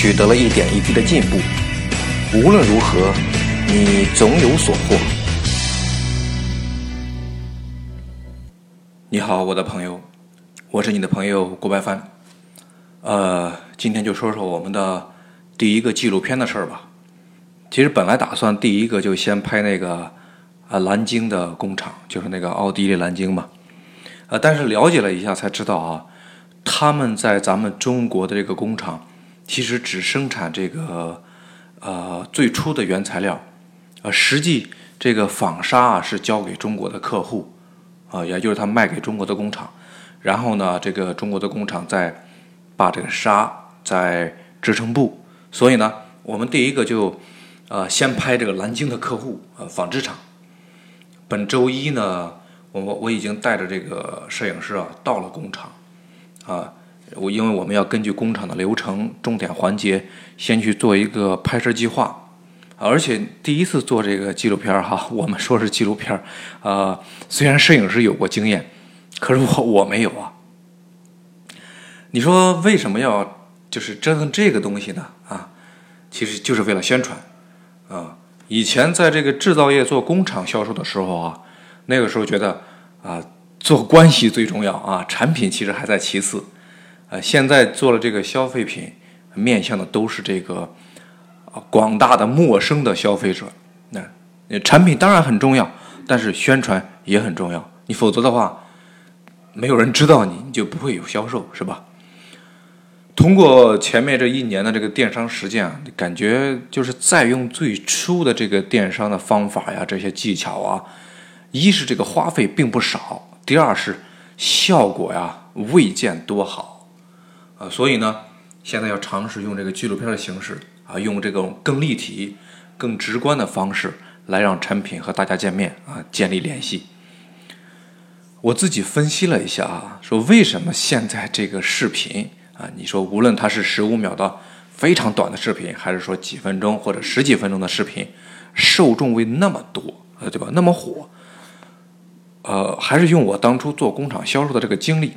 取得了一点一滴的进步，无论如何，你总有所获。你好，我的朋友，我是你的朋友郭白帆。呃，今天就说说我们的第一个纪录片的事儿吧。其实本来打算第一个就先拍那个啊蓝鲸的工厂，就是那个奥地利蓝鲸嘛。呃，但是了解了一下才知道啊，他们在咱们中国的这个工厂。其实只生产这个，呃，最初的原材料，呃，实际这个纺纱啊是交给中国的客户，啊，也就是他卖给中国的工厂，然后呢，这个中国的工厂再把这个纱再织成布，所以呢，我们第一个就，呃，先拍这个南京的客户，呃，纺织厂。本周一呢，我我我已经带着这个摄影师啊到了工厂，啊。我因为我们要根据工厂的流程、重点环节，先去做一个拍摄计划，而且第一次做这个纪录片哈，我们说是纪录片儿，呃，虽然摄影师有过经验，可是我我没有啊。你说为什么要就是折腾这个东西呢？啊，其实就是为了宣传啊。以前在这个制造业做工厂销售的时候啊，那个时候觉得啊，做关系最重要啊，产品其实还在其次。呃，现在做了这个消费品，面向的都是这个啊广大的陌生的消费者。那产品当然很重要，但是宣传也很重要。你否则的话，没有人知道你，你就不会有销售，是吧？通过前面这一年的这个电商实践啊，感觉就是在用最初的这个电商的方法呀，这些技巧啊，一是这个花费并不少，第二是效果呀未见多好。啊，所以呢，现在要尝试用这个纪录片的形式啊，用这种更立体、更直观的方式来让产品和大家见面啊，建立联系。我自己分析了一下啊，说为什么现在这个视频啊，你说无论它是十五秒的非常短的视频，还是说几分钟或者十几分钟的视频，受众为那么多，呃，对吧？那么火，呃，还是用我当初做工厂销售的这个经历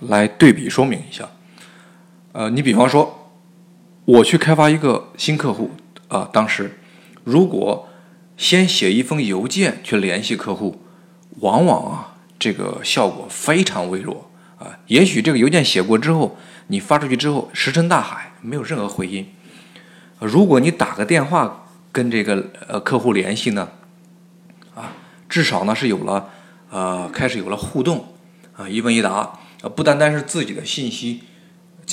来对比说明一下。呃，你比方说，我去开发一个新客户啊，当时如果先写一封邮件去联系客户，往往啊这个效果非常微弱啊。也许这个邮件写过之后，你发出去之后石沉大海，没有任何回音。如果你打个电话跟这个呃客户联系呢，啊，至少呢是有了呃开始有了互动啊，一问一答，呃不单单是自己的信息。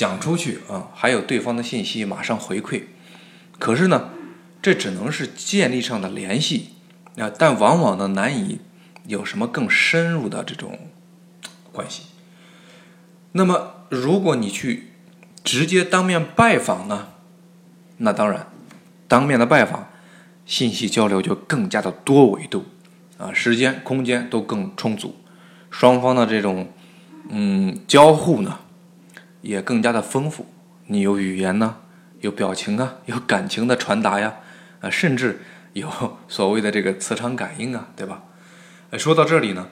讲出去啊，还有对方的信息马上回馈，可是呢，这只能是建立上的联系啊，但往往呢难以有什么更深入的这种关系。那么，如果你去直接当面拜访呢，那当然，当面的拜访，信息交流就更加的多维度啊，时间、空间都更充足，双方的这种嗯交互呢。也更加的丰富，你有语言呢，有表情啊，有感情的传达呀，啊，甚至有所谓的这个磁场感应啊，对吧？说到这里呢，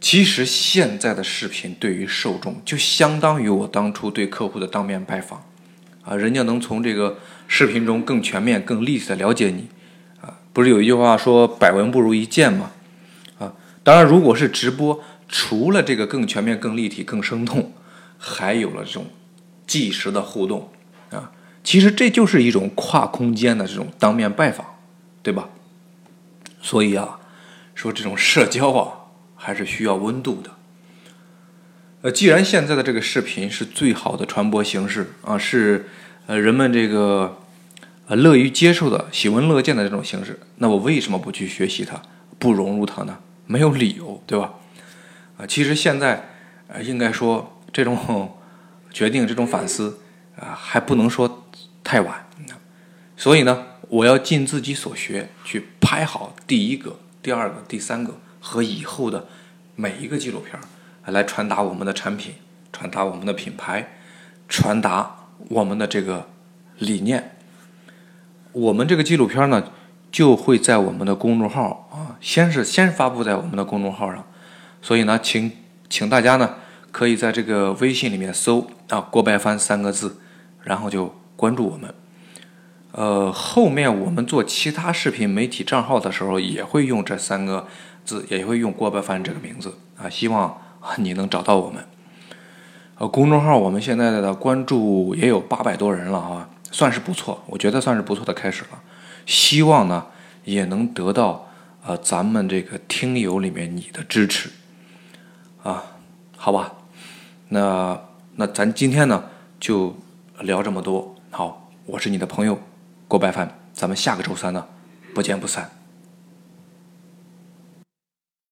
其实现在的视频对于受众就相当于我当初对客户的当面拜访，啊，人家能从这个视频中更全面、更立体的了解你，啊，不是有一句话说“百闻不如一见”吗？啊，当然，如果是直播，除了这个更全面、更立体、更生动。还有了这种即时的互动啊，其实这就是一种跨空间的这种当面拜访，对吧？所以啊，说这种社交啊，还是需要温度的。呃，既然现在的这个视频是最好的传播形式啊，是呃人们这个呃乐于接受的、喜闻乐见的这种形式，那我为什么不去学习它、不融入它呢？没有理由，对吧？啊，其实现在呃应该说。这种 决定，这种反思啊，还不能说太晚。所以呢，我要尽自己所学去拍好第一个、第二个、第三个和以后的每一个纪录片，来传达我们的产品，传达我们的品牌，传达我们的这个理念。我们这个纪录片呢，就会在我们的公众号啊，先是先发布在我们的公众号上。所以呢，请请大家呢，可以在这个微信里面搜啊“郭白帆”三个字，然后就关注我们。呃，后面我们做其他视频媒体账号的时候，也会用这三个字，也会用郭白帆这个名字啊。希望你能找到我们。呃，公众号我们现在的关注也有八百多人了啊，算是不错，我觉得算是不错的开始了。希望呢，也能得到呃咱们这个听友里面你的支持啊，好吧？那那咱今天呢就聊这么多。好，我是你的朋友。郭白帆，咱们下个周三呢，不见不散。